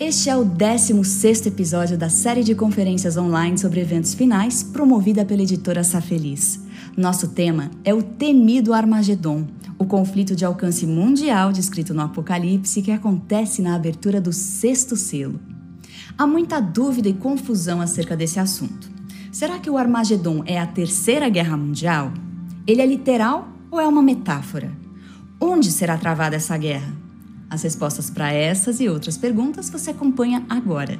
Este é o 16 episódio da série de conferências online sobre eventos finais, promovida pela editora Safeliz. Nosso tema é o temido Armagedon, o conflito de alcance mundial descrito no Apocalipse que acontece na abertura do sexto selo. Há muita dúvida e confusão acerca desse assunto. Será que o Armagedon é a terceira guerra mundial? Ele é literal ou é uma metáfora? Onde será travada essa guerra? As respostas para essas e outras perguntas você acompanha agora.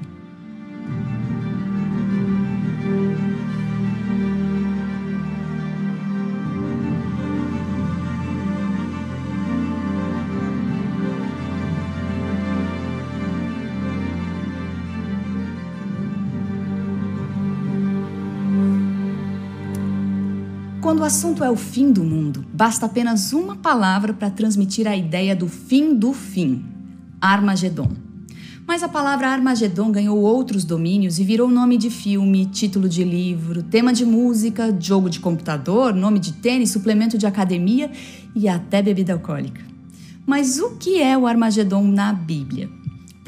Quando o assunto é o fim do mundo, basta apenas uma palavra para transmitir a ideia do fim do fim: Armagedon. Mas a palavra Armagedon ganhou outros domínios e virou nome de filme, título de livro, tema de música, jogo de computador, nome de tênis, suplemento de academia e até bebida alcoólica. Mas o que é o Armagedon na Bíblia?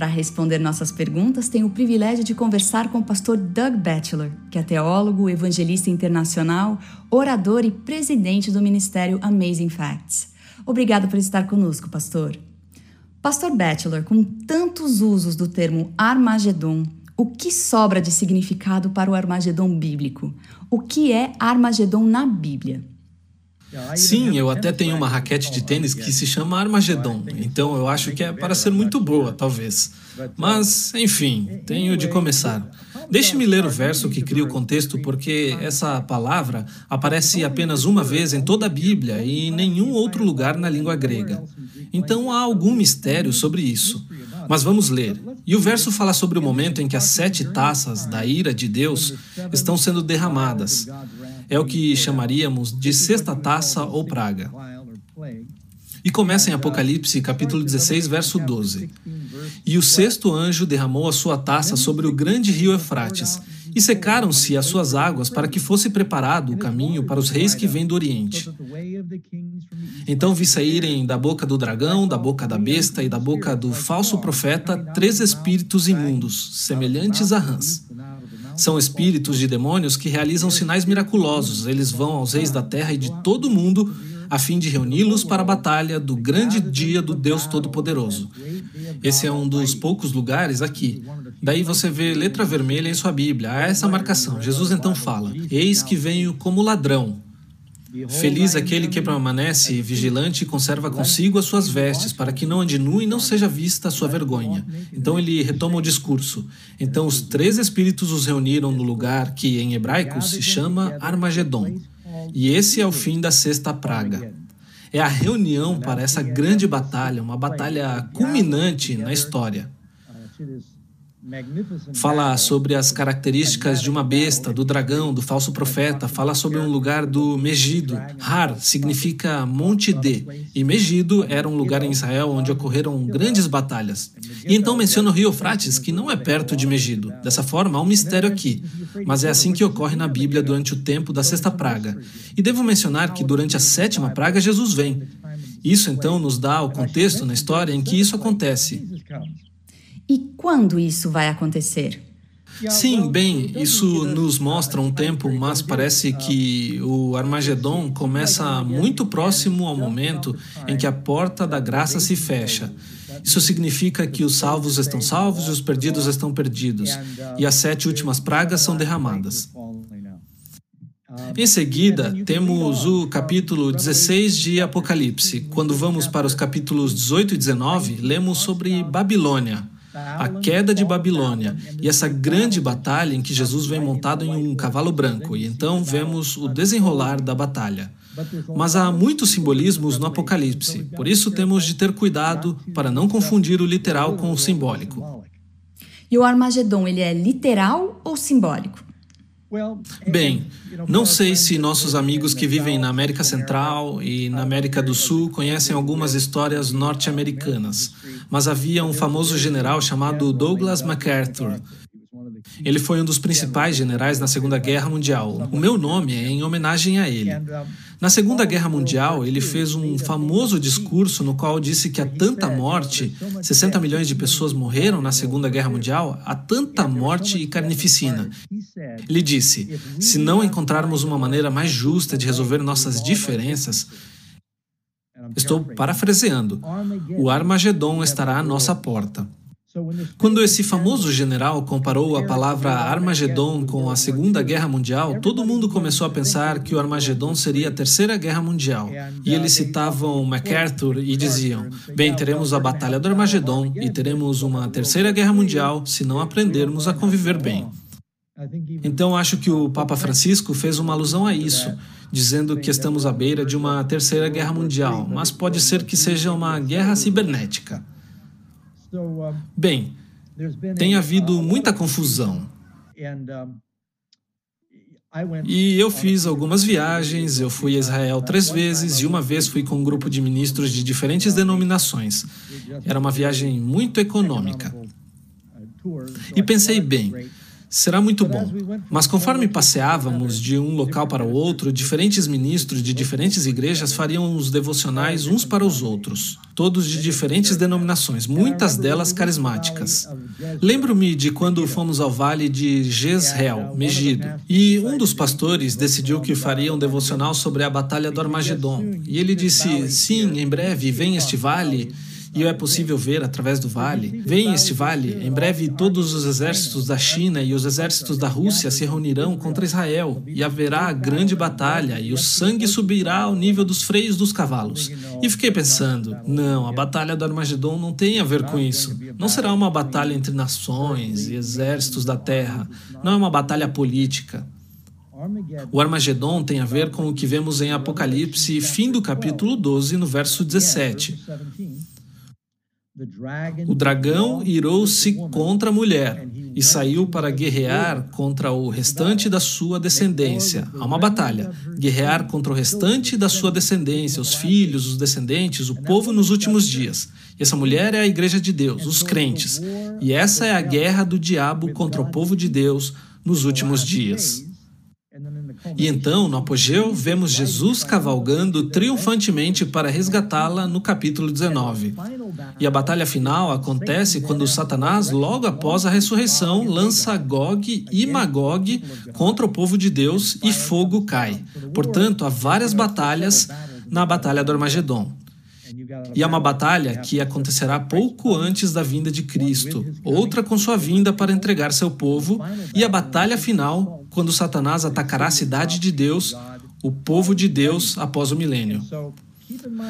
Para responder nossas perguntas, tenho o privilégio de conversar com o pastor Doug Batchelor, que é teólogo, evangelista internacional, orador e presidente do ministério Amazing Facts. Obrigado por estar conosco, pastor. Pastor Batchelor, com tantos usos do termo Armagedon, o que sobra de significado para o Armagedon bíblico? O que é Armagedon na Bíblia? Sim, eu até tenho uma raquete de tênis que se chama Armagedon, então eu acho que é para ser muito boa, talvez. Mas, enfim, tenho de começar. Deixe-me ler o verso que cria o contexto, porque essa palavra aparece apenas uma vez em toda a Bíblia e em nenhum outro lugar na língua grega. Então há algum mistério sobre isso. Mas vamos ler. E o verso fala sobre o momento em que as sete taças da ira de Deus estão sendo derramadas. É o que chamaríamos de sexta taça ou praga. E começa em Apocalipse, capítulo 16, verso 12. E o sexto anjo derramou a sua taça sobre o grande rio Eufrates, e secaram-se as suas águas para que fosse preparado o caminho para os reis que vêm do Oriente. Então vi saírem da boca do dragão, da boca da besta e da boca do falso profeta três espíritos imundos, semelhantes a rãs. São espíritos de demônios que realizam sinais miraculosos. Eles vão aos reis da terra e de todo o mundo a fim de reuni-los para a batalha do grande dia do Deus Todo-Poderoso. Esse é um dos poucos lugares aqui. Daí você vê letra vermelha em sua Bíblia. Há essa marcação. Jesus então fala: Eis que venho como ladrão. Feliz aquele que permanece vigilante e conserva consigo as suas vestes, para que não ande nu e não seja vista a sua vergonha. Então ele retoma o discurso. Então os três espíritos os reuniram no lugar que em hebraico se chama Armagedon. E esse é o fim da sexta praga. É a reunião para essa grande batalha, uma batalha culminante na história. Fala sobre as características de uma besta, do dragão, do falso profeta. Fala sobre um lugar do Megido. Har significa Monte D. E Megido era um lugar em Israel onde ocorreram grandes batalhas. E então menciona o rio Eufrates, que não é perto de Megido. Dessa forma, há um mistério aqui. Mas é assim que ocorre na Bíblia durante o tempo da sexta praga. E devo mencionar que durante a sétima praga, Jesus vem. Isso então nos dá o contexto na história em que isso acontece. E quando isso vai acontecer? Sim, bem, isso nos mostra um tempo, mas parece que o Armagedon começa muito próximo ao momento em que a porta da graça se fecha. Isso significa que os salvos estão salvos e os perdidos estão perdidos, e as sete últimas pragas são derramadas. Em seguida, temos o capítulo 16 de Apocalipse. Quando vamos para os capítulos 18 e 19, lemos sobre Babilônia, a queda de Babilônia e essa grande batalha em que Jesus vem montado em um cavalo branco, e então vemos o desenrolar da batalha. Mas há muitos simbolismos no Apocalipse, por isso temos de ter cuidado para não confundir o literal com o simbólico. E o Armagedon, ele é literal ou simbólico? Bem, não sei se nossos amigos que vivem na América Central e na América do Sul conhecem algumas histórias norte-americanas, mas havia um famoso general chamado Douglas MacArthur. Ele foi um dos principais generais na Segunda Guerra Mundial. O meu nome é em homenagem a ele. Na Segunda Guerra Mundial, ele fez um famoso discurso no qual disse que há tanta morte, 60 milhões de pessoas morreram na Segunda Guerra Mundial, há tanta morte e carnificina. Ele disse: se não encontrarmos uma maneira mais justa de resolver nossas diferenças, estou parafraseando, o Armagedon estará à nossa porta. Quando esse famoso general comparou a palavra Armagedon com a Segunda Guerra Mundial, todo mundo começou a pensar que o Armagedon seria a Terceira Guerra Mundial. E eles citavam MacArthur e diziam: Bem, teremos a Batalha do Armagedon e teremos uma Terceira Guerra Mundial se não aprendermos a conviver bem. Então acho que o Papa Francisco fez uma alusão a isso, dizendo que estamos à beira de uma Terceira Guerra Mundial, mas pode ser que seja uma guerra cibernética. Bem, tem havido muita confusão. E eu fiz algumas viagens, eu fui a Israel três vezes e uma vez fui com um grupo de ministros de diferentes denominações. Era uma viagem muito econômica. E pensei bem, será muito bom. Mas conforme passeávamos de um local para o outro, diferentes ministros de diferentes igrejas fariam os devocionais uns para os outros, todos de diferentes denominações, muitas delas carismáticas. Lembro-me de quando fomos ao vale de Jezreel, Megido, e um dos pastores decidiu que faria um devocional sobre a batalha do Armagedon. E ele disse: Sim, em breve vem este vale e é possível ver através do vale. Vem este vale, em breve todos os exércitos da China e os exércitos da Rússia se reunirão contra Israel, e haverá grande batalha, e o sangue subirá ao nível dos freios dos cavalos. E fiquei pensando, não, a batalha do Armagedon não tem a ver com isso. Não será uma batalha entre nações e exércitos da terra. Não é uma batalha política. O Armagedon tem a ver com o que vemos em Apocalipse, fim do capítulo 12, no verso 17. O dragão irou-se contra a mulher e saiu para guerrear contra o restante da sua descendência. Há uma batalha. Guerrear contra o restante da sua descendência, os filhos, os descendentes, o povo nos últimos dias. E essa mulher é a igreja de Deus, os crentes. E essa é a guerra do diabo contra o povo de Deus nos últimos dias. E então, no apogeu, vemos Jesus cavalgando triunfantemente para resgatá-la no capítulo 19. E a batalha final acontece quando Satanás, logo após a ressurreição, lança Gog e Magog contra o povo de Deus e fogo cai. Portanto, há várias batalhas na Batalha do Armagedon. E é uma batalha que acontecerá pouco antes da vinda de Cristo, outra com sua vinda para entregar seu povo, e a batalha final, quando Satanás atacará a cidade de Deus, o povo de Deus após o milênio.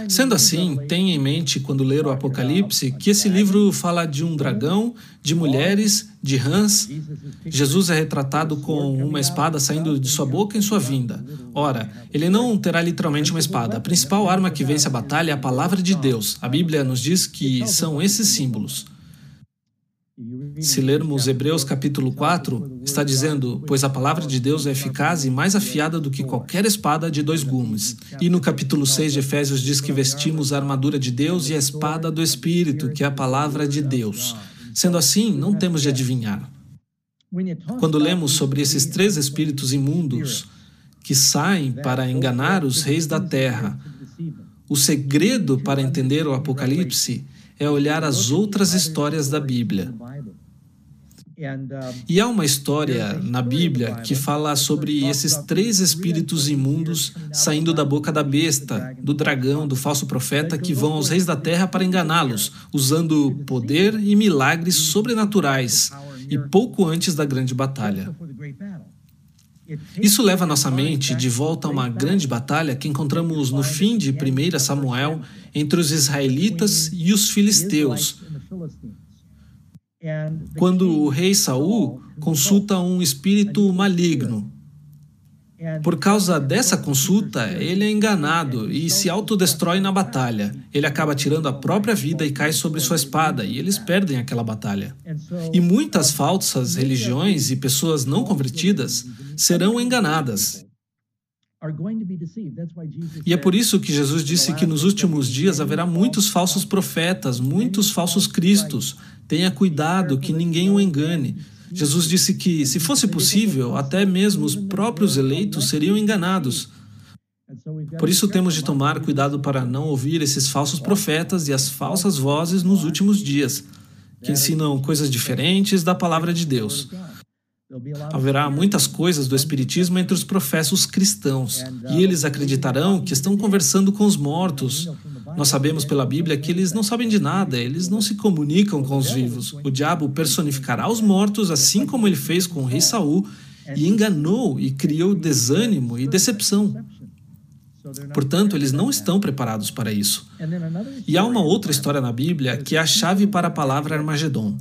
Sendo assim, tenha em mente, quando ler o Apocalipse, que esse livro fala de um dragão, de mulheres, de rãs. Jesus é retratado com uma espada saindo de sua boca em sua vinda. Ora, ele não terá literalmente uma espada. A principal arma que vence a batalha é a palavra de Deus. A Bíblia nos diz que são esses símbolos. Se lermos Hebreus capítulo 4, está dizendo: Pois a palavra de Deus é eficaz e mais afiada do que qualquer espada de dois gumes. E no capítulo 6 de Efésios diz que vestimos a armadura de Deus e a espada do Espírito, que é a palavra de Deus. Sendo assim, não temos de adivinhar. Quando lemos sobre esses três espíritos imundos que saem para enganar os reis da terra, o segredo para entender o Apocalipse é olhar as outras histórias da Bíblia. E há uma história na Bíblia que fala sobre esses três espíritos imundos saindo da boca da besta, do dragão, do falso profeta, que vão aos reis da terra para enganá-los, usando poder e milagres sobrenaturais, e pouco antes da grande batalha. Isso leva nossa mente de volta a uma grande batalha que encontramos no fim de 1 Samuel entre os israelitas e os filisteus, quando o rei Saul consulta um espírito maligno. Por causa dessa consulta, ele é enganado e se autodestrói na batalha. Ele acaba tirando a própria vida e cai sobre sua espada, e eles perdem aquela batalha. E muitas falsas religiões e pessoas não convertidas serão enganadas. E é por isso que Jesus disse que nos últimos dias haverá muitos falsos profetas, muitos falsos cristos. Tenha cuidado que ninguém o engane. Jesus disse que, se fosse possível, até mesmo os próprios eleitos seriam enganados. Por isso temos de tomar cuidado para não ouvir esses falsos profetas e as falsas vozes nos últimos dias, que ensinam coisas diferentes da palavra de Deus. Haverá muitas coisas do Espiritismo entre os professos cristãos, e eles acreditarão que estão conversando com os mortos. Nós sabemos pela Bíblia que eles não sabem de nada, eles não se comunicam com os vivos. O diabo personificará os mortos, assim como ele fez com o rei Saul, e enganou e criou desânimo e decepção. Portanto, eles não estão preparados para isso. E há uma outra história na Bíblia que é a chave para a palavra Armagedon.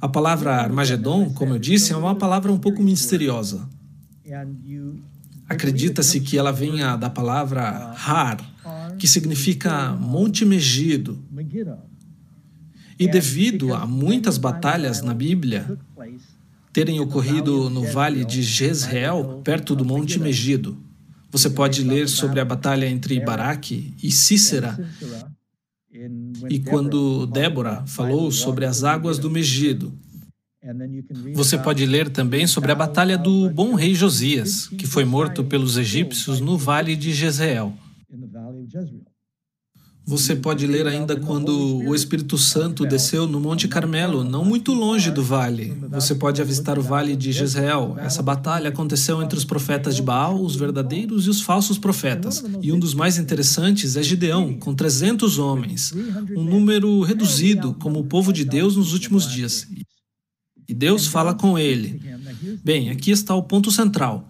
A palavra Armagedon, como eu disse, é uma palavra um pouco misteriosa. Acredita-se que ela venha da palavra Har, que significa Monte Megido. E devido a muitas batalhas na Bíblia terem ocorrido no vale de Jezreel, perto do Monte Megido, você pode ler sobre a batalha entre Baraque e Cícera e quando Débora falou sobre as águas do Megido. Você pode ler também sobre a batalha do bom rei Josias, que foi morto pelos egípcios no vale de Jezreel. Você pode ler ainda quando o Espírito Santo desceu no Monte Carmelo, não muito longe do vale. Você pode avistar o vale de Jezreel. Essa batalha aconteceu entre os profetas de Baal, os verdadeiros e os falsos profetas. E um dos mais interessantes é Gideão, com 300 homens, um número reduzido como o povo de Deus nos últimos dias. E Deus fala com ele. Bem, aqui está o ponto central.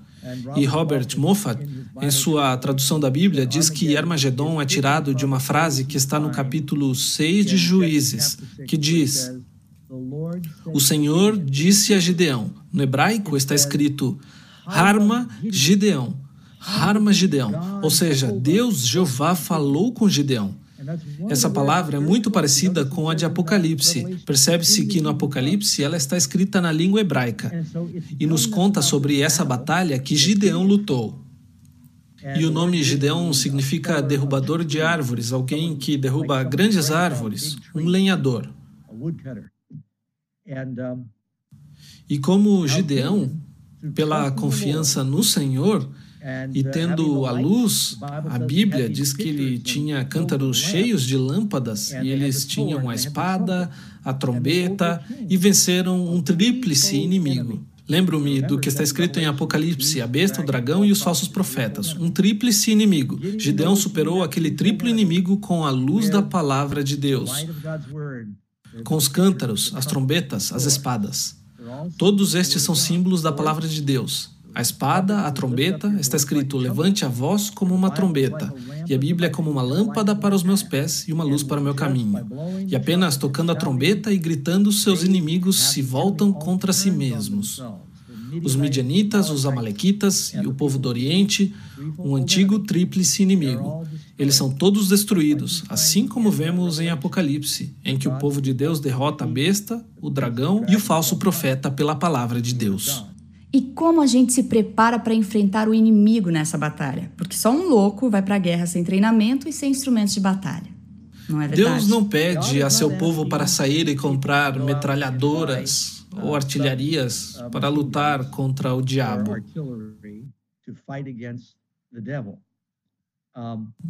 E Robert Moffat, em sua tradução da Bíblia, diz que Armagedon é tirado de uma frase que está no capítulo 6 de Juízes, que diz: O Senhor disse a Gideão. No hebraico está escrito Harma Gideão. Harma Gideão. Ou seja, Deus, Jeová, falou com Gideão. Essa palavra é muito parecida com a de Apocalipse. Percebe-se que no Apocalipse ela está escrita na língua hebraica e nos conta sobre essa batalha que Gideão lutou. E o nome Gideão significa derrubador de árvores, alguém que derruba grandes árvores, um lenhador. E como Gideão, pela confiança no Senhor, e tendo a luz, a Bíblia diz que ele tinha cântaros cheios de lâmpadas, e eles tinham a espada, a trombeta, e venceram um tríplice inimigo. Lembro-me do que está escrito em Apocalipse: a besta, o dragão e os falsos profetas. Um tríplice inimigo. Gideão superou aquele triplo inimigo com a luz da palavra de Deus, com os cântaros, as trombetas, as espadas. Todos estes são símbolos da palavra de Deus. A espada, a trombeta, está escrito: levante a voz como uma trombeta, e a Bíblia é como uma lâmpada para os meus pés e uma luz para o meu caminho. E apenas tocando a trombeta e gritando, seus inimigos se voltam contra si mesmos. Os midianitas, os amalequitas e o povo do Oriente, um antigo tríplice inimigo. Eles são todos destruídos, assim como vemos em Apocalipse, em que o povo de Deus derrota a besta, o dragão e o falso profeta pela palavra de Deus. E como a gente se prepara para enfrentar o inimigo nessa batalha? Porque só um louco vai para a guerra sem treinamento e sem instrumentos de batalha. Não é verdade? Deus não pede a seu povo para sair e comprar metralhadoras ou artilharias para lutar contra o diabo.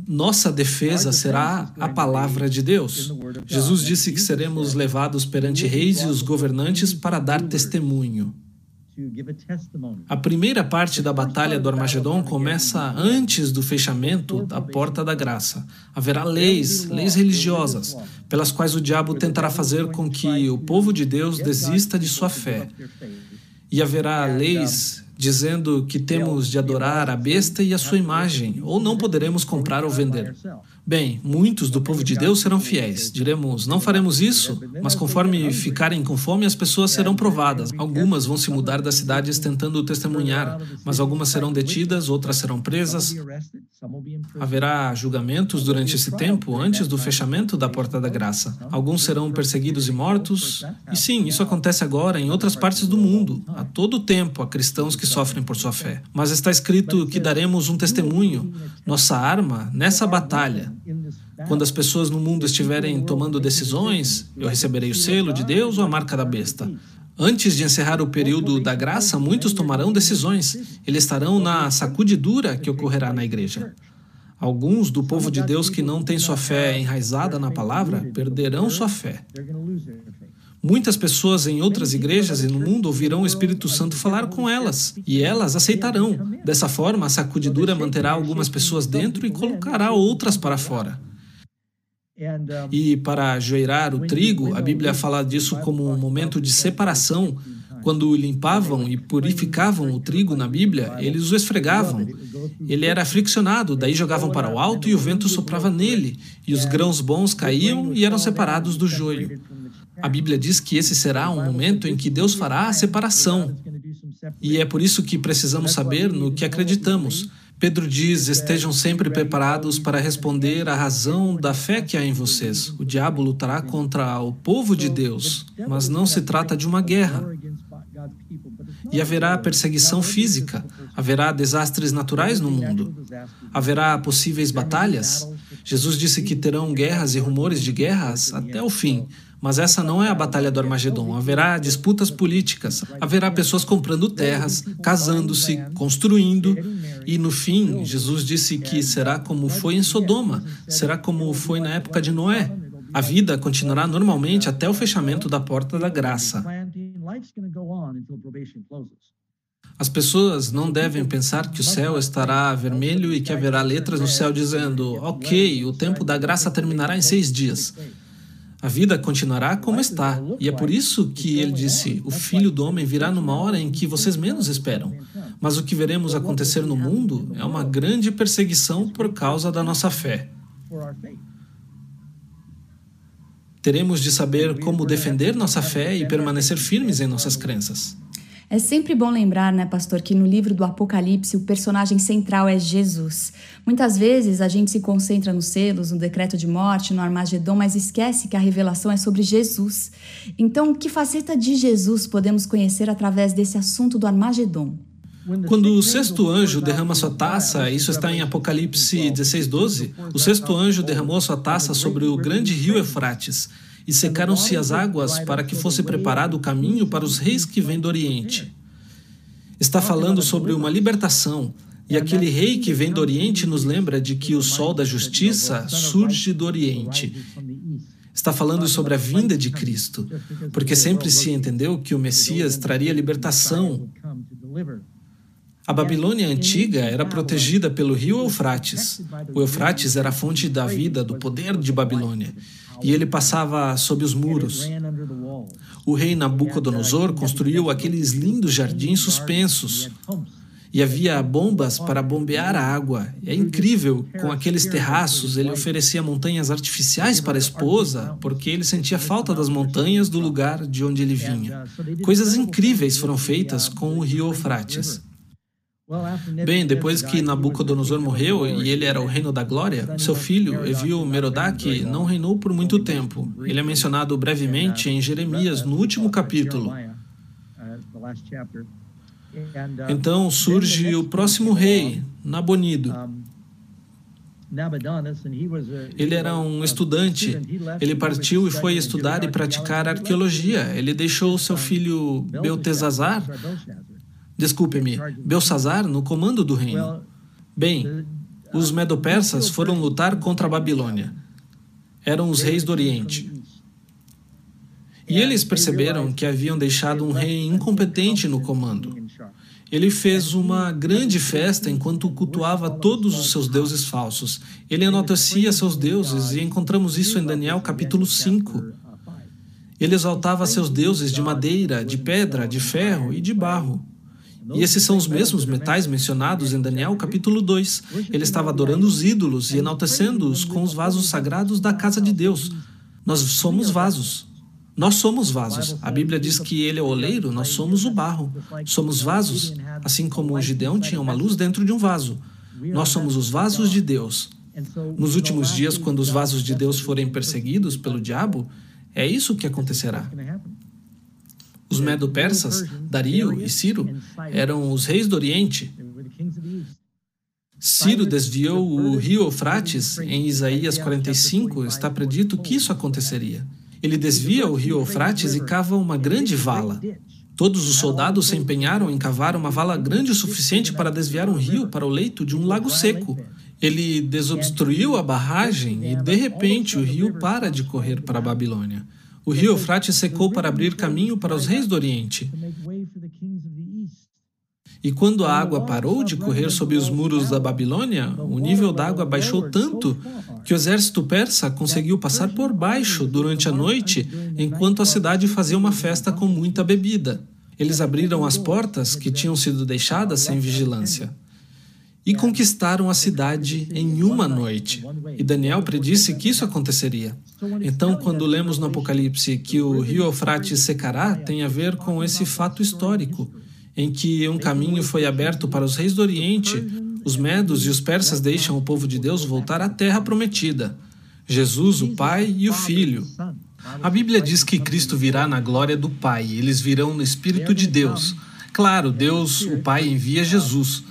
Nossa defesa será a palavra de Deus. Jesus disse que seremos levados perante reis e os governantes para dar testemunho. A primeira parte da Batalha do Armagedon começa antes do fechamento da Porta da Graça. Haverá leis, leis religiosas, pelas quais o diabo tentará fazer com que o povo de Deus desista de sua fé. E haverá leis dizendo que temos de adorar a besta e a sua imagem, ou não poderemos comprar ou vender. Bem, muitos do povo de Deus serão fiéis. Diremos, não faremos isso, mas conforme ficarem com fome, as pessoas serão provadas. Algumas vão se mudar das cidades tentando testemunhar, mas algumas serão detidas, outras serão presas. Haverá julgamentos durante esse tempo, antes do fechamento da porta da graça. Alguns serão perseguidos e mortos. E sim, isso acontece agora em outras partes do mundo. A todo tempo há cristãos que sofrem por sua fé. Mas está escrito que daremos um testemunho, nossa arma, nessa batalha quando as pessoas no mundo estiverem tomando decisões, eu receberei o selo de Deus ou a marca da besta? Antes de encerrar o período da graça, muitos tomarão decisões. Eles estarão na sacudidura que ocorrerá na igreja. Alguns do povo de Deus que não têm sua fé enraizada na palavra perderão sua fé. Muitas pessoas em outras igrejas e no mundo ouvirão o Espírito Santo falar com elas e elas aceitarão. Dessa forma, a sacudidura manterá algumas pessoas dentro e colocará outras para fora. E para joeirar o trigo, a Bíblia fala disso como um momento de separação. Quando limpavam e purificavam o trigo na Bíblia, eles o esfregavam. Ele era friccionado, daí jogavam para o alto e o vento soprava nele, e os grãos bons caíam e eram separados do joio. A Bíblia diz que esse será um momento em que Deus fará a separação. E é por isso que precisamos saber no que acreditamos. Pedro diz: estejam sempre preparados para responder à razão da fé que há em vocês. O diabo lutará contra o povo de Deus, mas não se trata de uma guerra. E haverá perseguição física, haverá desastres naturais no mundo, haverá possíveis batalhas. Jesus disse que terão guerras e rumores de guerras até o fim. Mas essa não é a batalha do Armagedon. Haverá disputas políticas, haverá pessoas comprando terras, casando-se, construindo, e no fim, Jesus disse que será como foi em Sodoma, será como foi na época de Noé. A vida continuará normalmente até o fechamento da porta da graça. As pessoas não devem pensar que o céu estará vermelho e que haverá letras no céu dizendo: Ok, o tempo da graça terminará em seis dias. A vida continuará como está. E é por isso que ele disse: O filho do homem virá numa hora em que vocês menos esperam. Mas o que veremos acontecer no mundo é uma grande perseguição por causa da nossa fé. Teremos de saber como defender nossa fé e permanecer firmes em nossas crenças. É sempre bom lembrar, né, pastor, que no livro do Apocalipse o personagem central é Jesus. Muitas vezes a gente se concentra nos selos, no decreto de morte, no Armagedon, mas esquece que a revelação é sobre Jesus. Então, que faceta de Jesus podemos conhecer através desse assunto do Armagedon? Quando o sexto anjo derrama sua taça, isso está em Apocalipse 16, 12, o sexto anjo derramou sua taça sobre o grande rio Eufrates e secaram-se as águas para que fosse preparado o caminho para os reis que vêm do Oriente. Está falando sobre uma libertação, e aquele rei que vem do Oriente nos lembra de que o sol da justiça surge do Oriente. Está falando sobre a vinda de Cristo, porque sempre se entendeu que o Messias traria libertação. A Babilônia antiga era protegida pelo rio Eufrates. O Eufrates era a fonte da vida, do poder de Babilônia e ele passava sob os muros. O rei Nabucodonosor construiu aqueles lindos jardins suspensos. E havia bombas para bombear a água. É incrível, com aqueles terraços, ele oferecia montanhas artificiais para a esposa, porque ele sentia falta das montanhas do lugar de onde ele vinha. Coisas incríveis foram feitas com o rio Eufrates. Bem, depois que Nabucodonosor morreu e ele era o reino da glória, seu filho, Evil Merodach, não reinou por muito tempo. Ele é mencionado brevemente em Jeremias, no último capítulo. Então surge o próximo rei, Nabonido. Ele era um estudante. Ele partiu e foi estudar e praticar arqueologia. Ele deixou seu filho Beltesazar desculpe-me, Belsazar no comando do reino. Bem, os medopersas foram lutar contra a Babilônia. Eram os reis do Oriente. E eles perceberam que haviam deixado um rei incompetente no comando. Ele fez uma grande festa enquanto cultuava todos os seus deuses falsos. Ele enaltecia seus deuses e encontramos isso em Daniel capítulo 5. Ele exaltava seus deuses de madeira, de pedra, de ferro e de barro. E esses são os mesmos metais mencionados em Daniel capítulo 2. Ele estava adorando os ídolos e enaltecendo-os com os vasos sagrados da casa de Deus. Nós somos vasos. Nós somos vasos. A Bíblia diz que ele é o oleiro, nós somos o barro. Somos vasos, assim como o Gideão tinha uma luz dentro de um vaso. Nós somos os vasos de Deus. Nos últimos dias, quando os vasos de Deus forem perseguidos pelo diabo, é isso que acontecerá. Os medo-persas, Dario e Ciro, eram os reis do Oriente. Ciro desviou o rio Eufrates. Em Isaías 45 está predito que isso aconteceria. Ele desvia o rio Eufrates e cava uma grande vala. Todos os soldados se empenharam em cavar uma vala grande o suficiente para desviar um rio para o leito de um lago seco. Ele desobstruiu a barragem e, de repente, o rio para de correr para a Babilônia. O rio Eufrates secou para abrir caminho para os reis do Oriente. E quando a água parou de correr sob os muros da Babilônia, o nível da água baixou tanto que o exército persa conseguiu passar por baixo durante a noite, enquanto a cidade fazia uma festa com muita bebida. Eles abriram as portas que tinham sido deixadas sem vigilância e conquistaram a cidade em uma noite. E Daniel predisse que isso aconteceria. Então, quando lemos no Apocalipse que o rio Eufrates secará, tem a ver com esse fato histórico, em que um caminho foi aberto para os reis do Oriente, os medos e os persas deixam o povo de Deus voltar à terra prometida. Jesus, o Pai e o Filho. A Bíblia diz que Cristo virá na glória do Pai, eles virão no Espírito de Deus. Claro, Deus, o Pai, envia Jesus,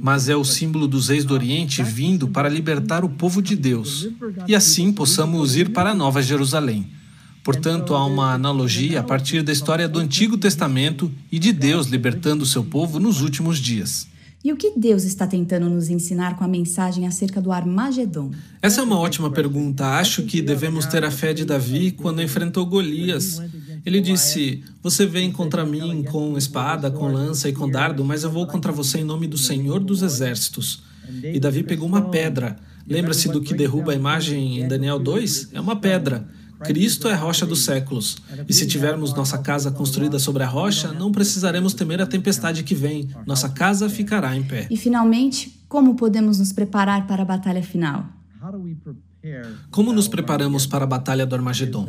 mas é o símbolo dos reis do Oriente vindo para libertar o povo de Deus e assim possamos ir para a Nova Jerusalém. Portanto, há uma analogia a partir da história do Antigo Testamento e de Deus libertando o seu povo nos últimos dias. E o que Deus está tentando nos ensinar com a mensagem acerca do Armagedon? Essa é uma ótima pergunta. Acho que devemos ter a fé de Davi quando enfrentou Golias. Ele disse: Você vem contra mim com espada, com lança e com dardo, mas eu vou contra você em nome do Senhor dos Exércitos. E Davi pegou uma pedra. Lembra-se do que derruba a imagem em Daniel 2? É uma pedra. Cristo é a rocha dos séculos. E se tivermos nossa casa construída sobre a rocha, não precisaremos temer a tempestade que vem. Nossa casa ficará em pé. E finalmente, como podemos nos preparar para a batalha final? Como nos preparamos para a batalha do Armagedon?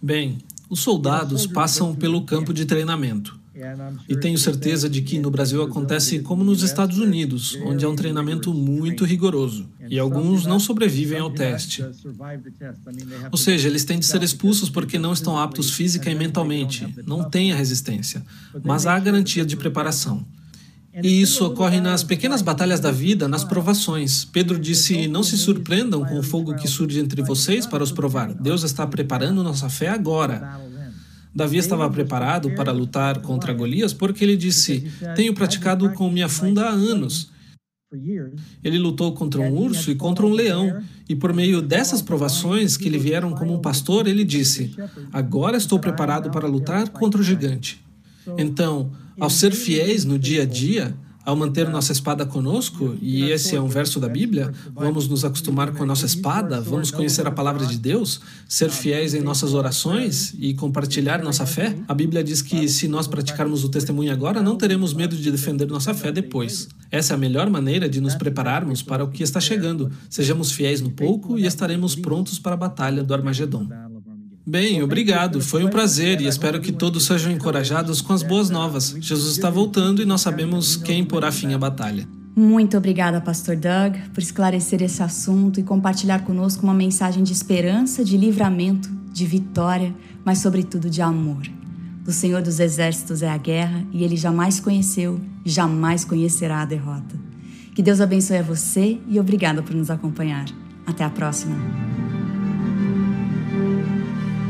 Bem, os soldados passam pelo campo de treinamento. E tenho certeza de que no Brasil acontece como nos Estados Unidos, onde há um treinamento muito rigoroso. E alguns não sobrevivem ao teste. Ou seja, eles têm de ser expulsos porque não estão aptos física e mentalmente, não têm a resistência, mas há a garantia de preparação. E isso ocorre nas pequenas batalhas da vida, nas provações. Pedro disse: Não se surpreendam com o fogo que surge entre vocês para os provar. Deus está preparando nossa fé agora. Davi estava preparado para lutar contra Golias porque ele disse: Tenho praticado com minha funda há anos. Ele lutou contra um urso e contra um leão, e por meio dessas provações que lhe vieram como um pastor, ele disse: Agora estou preparado para lutar contra o gigante. Então, ao ser fiéis no dia a dia, ao manter nossa espada conosco, e esse é um verso da Bíblia, vamos nos acostumar com a nossa espada, vamos conhecer a palavra de Deus, ser fiéis em nossas orações e compartilhar nossa fé. A Bíblia diz que se nós praticarmos o testemunho agora, não teremos medo de defender nossa fé depois. Essa é a melhor maneira de nos prepararmos para o que está chegando. Sejamos fiéis no pouco e estaremos prontos para a batalha do Armagedon. Bem, obrigado. Foi um prazer e espero que todos sejam encorajados com as boas novas. Jesus está voltando e nós sabemos quem porá fim à batalha. Muito obrigada, Pastor Doug, por esclarecer esse assunto e compartilhar conosco uma mensagem de esperança, de livramento, de vitória, mas sobretudo de amor. Do Senhor dos Exércitos é a guerra e ele jamais conheceu, jamais conhecerá a derrota. Que Deus abençoe a você e obrigada por nos acompanhar. Até a próxima.